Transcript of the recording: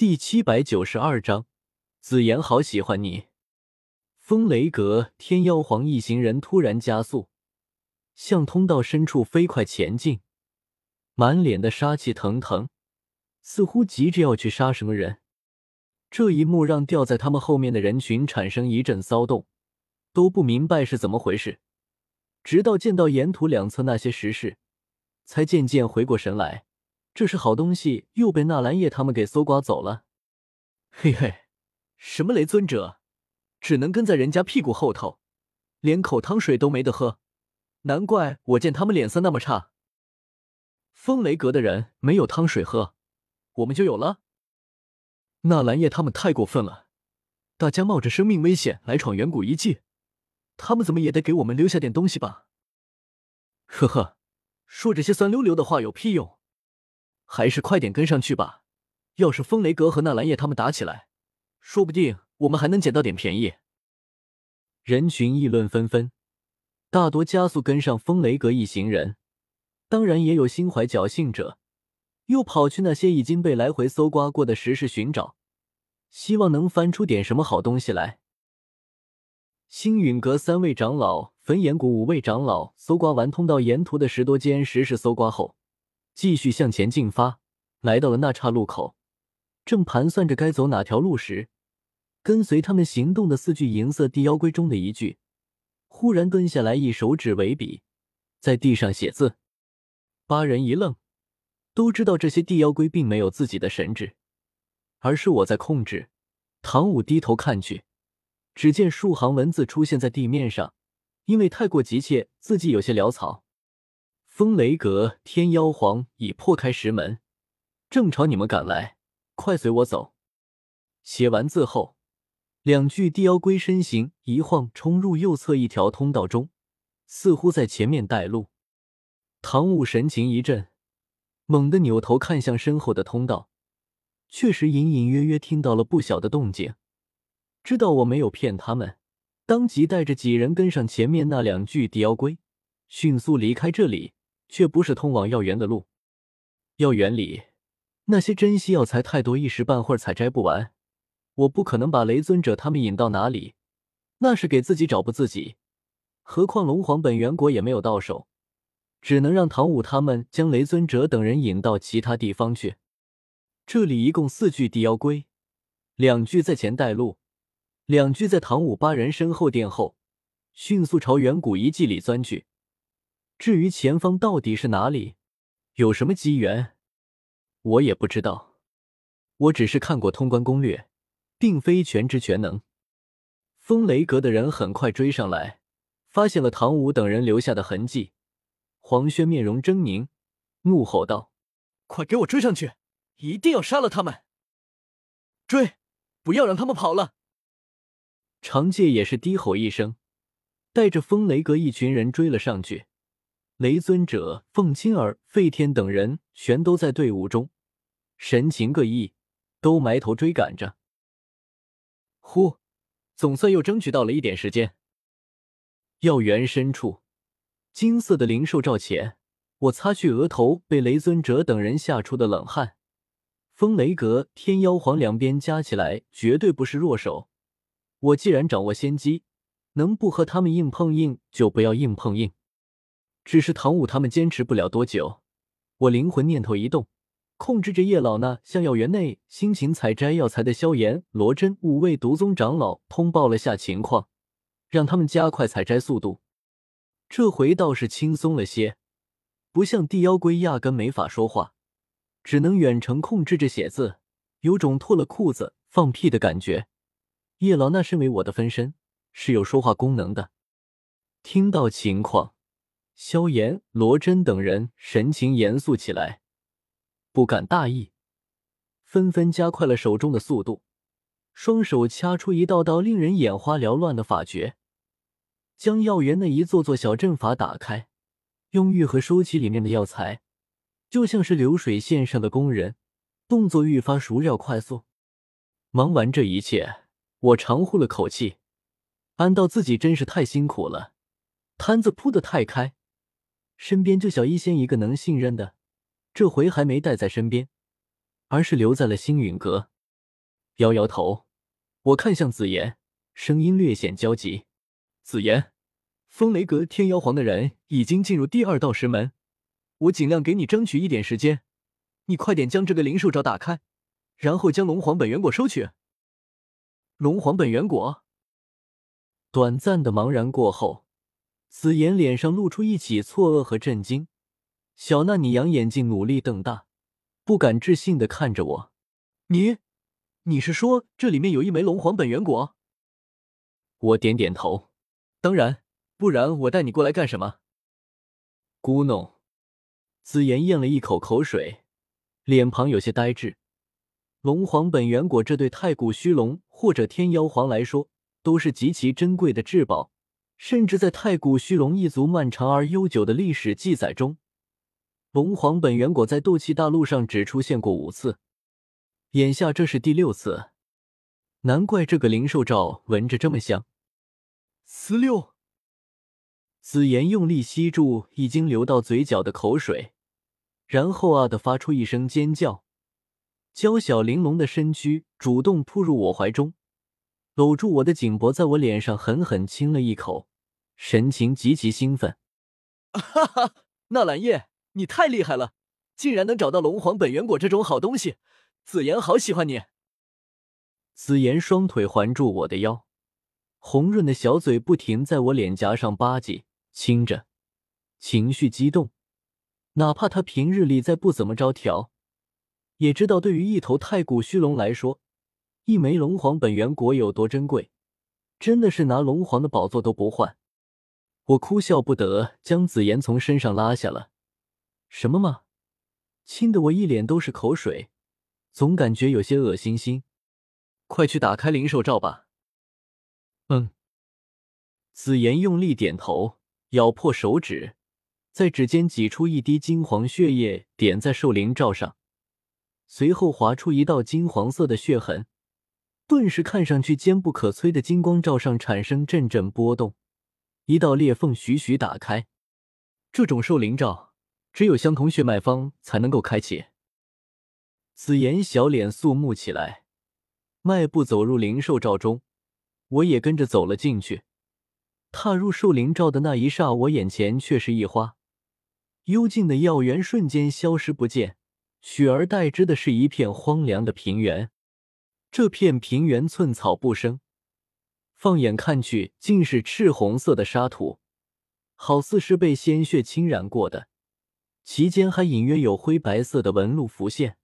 第七百九十二章，紫妍好喜欢你。风雷阁天妖皇一行人突然加速，向通道深处飞快前进，满脸的杀气腾腾，似乎急着要去杀什么人。这一幕让掉在他们后面的人群产生一阵骚动，都不明白是怎么回事。直到见到沿途两侧那些石室，才渐渐回过神来。这是好东西，又被纳兰叶他们给搜刮走了。嘿嘿，什么雷尊者，只能跟在人家屁股后头，连口汤水都没得喝，难怪我见他们脸色那么差。风雷阁的人没有汤水喝，我们就有了。纳兰叶他们太过分了，大家冒着生命危险来闯远古遗迹，他们怎么也得给我们留下点东西吧？呵呵，说这些酸溜溜的话有屁用？还是快点跟上去吧！要是风雷阁和纳兰叶他们打起来，说不定我们还能捡到点便宜。人群议论纷纷，大多加速跟上风雷阁一行人，当然也有心怀侥幸者，又跑去那些已经被来回搜刮过的石室寻找，希望能翻出点什么好东西来。星陨阁三位长老、焚炎谷五位长老搜刮完通道沿途的十多间石室搜刮后。继续向前进发，来到了那岔路口，正盘算着该走哪条路时，跟随他们行动的四具银色地妖龟中的一具，忽然蹲下来，一手指为笔，在地上写字。八人一愣，都知道这些地妖龟并没有自己的神智，而是我在控制。唐武低头看去，只见数行文字出现在地面上，因为太过急切，字迹有些潦草。风雷阁天妖皇已破开石门，正朝你们赶来，快随我走。写完字后，两具地妖龟身形一晃，冲入右侧一条通道中，似乎在前面带路。唐舞神情一震，猛地扭头看向身后的通道，确实隐隐约约听到了不小的动静，知道我没有骗他们，当即带着几人跟上前面那两具地妖龟，迅速离开这里。却不是通往药园的路。药园里那些珍稀药材太多，一时半会儿采摘不完。我不可能把雷尊者他们引到哪里，那是给自己找不自己。何况龙皇本源果也没有到手，只能让唐武他们将雷尊者等人引到其他地方去。这里一共四具地妖龟，两具在前带路，两具在唐武八人身后殿后，迅速朝远古遗迹里钻去。至于前方到底是哪里，有什么机缘，我也不知道。我只是看过通关攻略，并非全知全能。风雷阁的人很快追上来，发现了唐武等人留下的痕迹。黄轩面容狰狞，怒吼道：“快给我追上去，一定要杀了他们！追，不要让他们跑了！”长介也是低吼一声，带着风雷阁一群人追了上去。雷尊者、凤青儿、费天等人全都在队伍中，神情各异，都埋头追赶着。呼，总算又争取到了一点时间。药园深处，金色的灵兽罩前，我擦去额头被雷尊者等人吓出的冷汗。风雷阁、天妖皇两边加起来绝对不是弱手。我既然掌握先机，能不和他们硬碰硬就不要硬碰硬。只是唐舞他们坚持不了多久，我灵魂念头一动，控制着叶老那向药园内辛勤采摘药材的萧炎、罗真五位毒宗长老通报了下情况，让他们加快采摘速度。这回倒是轻松了些，不像地妖龟压根没法说话，只能远程控制着写字，有种脱了裤子放屁的感觉。叶老那身为我的分身，是有说话功能的，听到情况。萧炎、罗真等人神情严肃起来，不敢大意，纷纷加快了手中的速度，双手掐出一道道令人眼花缭乱的法诀，将药园的一座座小阵法打开，用玉盒收起里面的药材，就像是流水线上的工人，动作愈发熟练快速。忙完这一切，我长呼了口气，暗道自己真是太辛苦了，摊子铺得太开。身边就小医仙一个能信任的，这回还没带在身边，而是留在了星陨阁。摇摇头，我看向紫妍，声音略显焦急：“紫妍，风雷阁天妖皇的人已经进入第二道石门，我尽量给你争取一点时间，你快点将这个灵兽罩打开，然后将龙皇本源果收取。”龙皇本源果。短暂的茫然过后，紫妍脸上露出一起错愕和震惊。小娜你扬眼睛，努力瞪大，不敢置信的看着我：“你，你是说这里面有一枚龙皇本源果？”我点点头：“当然，不然我带你过来干什么？”咕哝，紫妍咽了一口口水，脸庞有些呆滞。龙皇本源果，这对太古虚龙或者天妖皇来说都是极其珍贵的至宝，甚至在太古虚龙一族漫长而悠久的历史记载中，龙皇本源果在斗气大陆上只出现过五次，眼下这是第六次，难怪这个灵兽罩闻着这么香。四六，紫妍用力吸住已经流到嘴角的口水，然后啊的发出一声尖叫。娇小玲珑的身躯主动扑入我怀中，搂住我的颈脖，在我脸上狠狠亲了一口，神情极其兴奋。哈哈，纳兰叶，你太厉害了，竟然能找到龙皇本源果这种好东西，紫妍好喜欢你。紫妍双腿环住我的腰，红润的小嘴不停在我脸颊上吧唧亲着，情绪激动。哪怕她平日里再不怎么着调。也知道，对于一头太古虚龙来说，一枚龙皇本源果有多珍贵，真的是拿龙皇的宝座都不换。我哭笑不得，将紫妍从身上拉下了。什么吗？亲的我一脸都是口水，总感觉有些恶心心。快去打开灵兽罩吧。嗯。紫妍用力点头，咬破手指，在指尖挤出一滴金黄血液，点在兽灵罩上。随后划出一道金黄色的血痕，顿时看上去坚不可摧的金光罩上产生阵阵波动，一道裂缝徐徐打开。这种兽灵罩只有相同血脉方才能够开启。紫妍小脸肃穆起来，迈步走入灵兽罩中，我也跟着走了进去。踏入兽灵罩的那一刹，我眼前却是一花，幽静的药园瞬间消失不见。取而代之的是一片荒凉的平原，这片平原寸草不生，放眼看去竟是赤红色的沙土，好似是被鲜血侵染过的，其间还隐约有灰白色的纹路浮现。